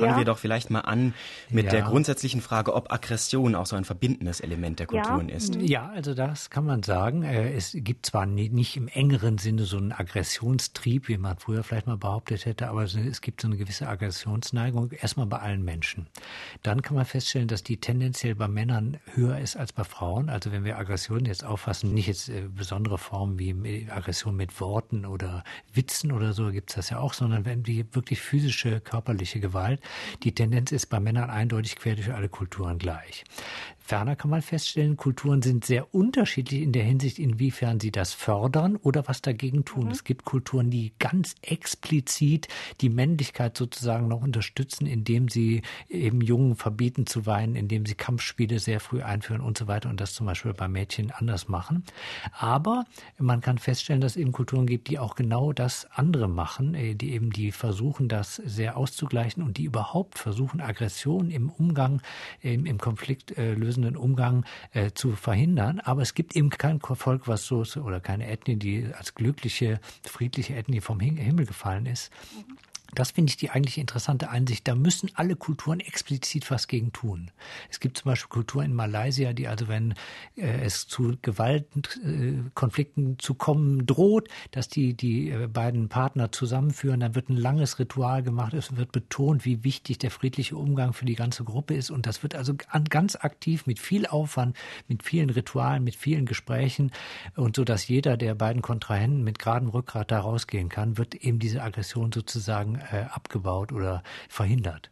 fangen ja. wir doch vielleicht mal an mit ja. der grundsätzlichen Frage, ob Aggression auch so ein verbindendes Element der Kulturen ja. ist. Ja, also das kann man sagen. Äh, es gibt zwar nicht im engeren Sinne so einen Aggressionstrieb, wie man früher vielleicht mal behauptet hätte, aber es gibt so eine gewisse Aggressionsneigung, erstmal bei allen Menschen. Dann kann man feststellen, dass die tendenziell bei Männern höher ist als bei Frauen. Also wenn wir Aggression jetzt auffassen, nicht jetzt äh, besondere Formen wie Aggression mit Worten oder Witzen oder so, gibt es das ja auch, sondern wenn die wirklich physische, körperliche Gewalt, die Tendenz ist bei Männern eindeutig quer durch alle Kulturen gleich. Ferner kann man feststellen, Kulturen sind sehr unterschiedlich in der Hinsicht, inwiefern sie das fördern oder was dagegen tun. Mhm. Es gibt Kulturen, die ganz explizit die Männlichkeit sozusagen noch unterstützen, indem sie eben Jungen verbieten zu weinen, indem sie Kampfspiele sehr früh einführen und so weiter und das zum Beispiel bei Mädchen anders machen. Aber man kann feststellen, dass es eben Kulturen gibt, die auch genau das andere machen, äh, die eben die versuchen, das sehr auszugleichen und die überhaupt versuchen, Aggression im Umgang, im, Konflikt äh, lösen lösenden Umgang äh, zu verhindern. Aber es gibt eben kein Volk, was so oder keine Ethnie, die als glückliche, friedliche Ethnie vom Himmel gefallen ist. Das finde ich die eigentlich interessante Einsicht. Da müssen alle Kulturen explizit was gegen tun. Es gibt zum Beispiel Kulturen in Malaysia, die also, wenn äh, es zu Gewaltkonflikten äh, zu kommen droht, dass die die äh, beiden Partner zusammenführen, dann wird ein langes Ritual gemacht. Es wird betont, wie wichtig der friedliche Umgang für die ganze Gruppe ist. Und das wird also ganz aktiv mit viel Aufwand, mit vielen Ritualen, mit vielen Gesprächen und so, dass jeder der beiden Kontrahenten mit geradem Rückgrat da rausgehen kann, wird eben diese Aggression sozusagen abgebaut oder verhindert.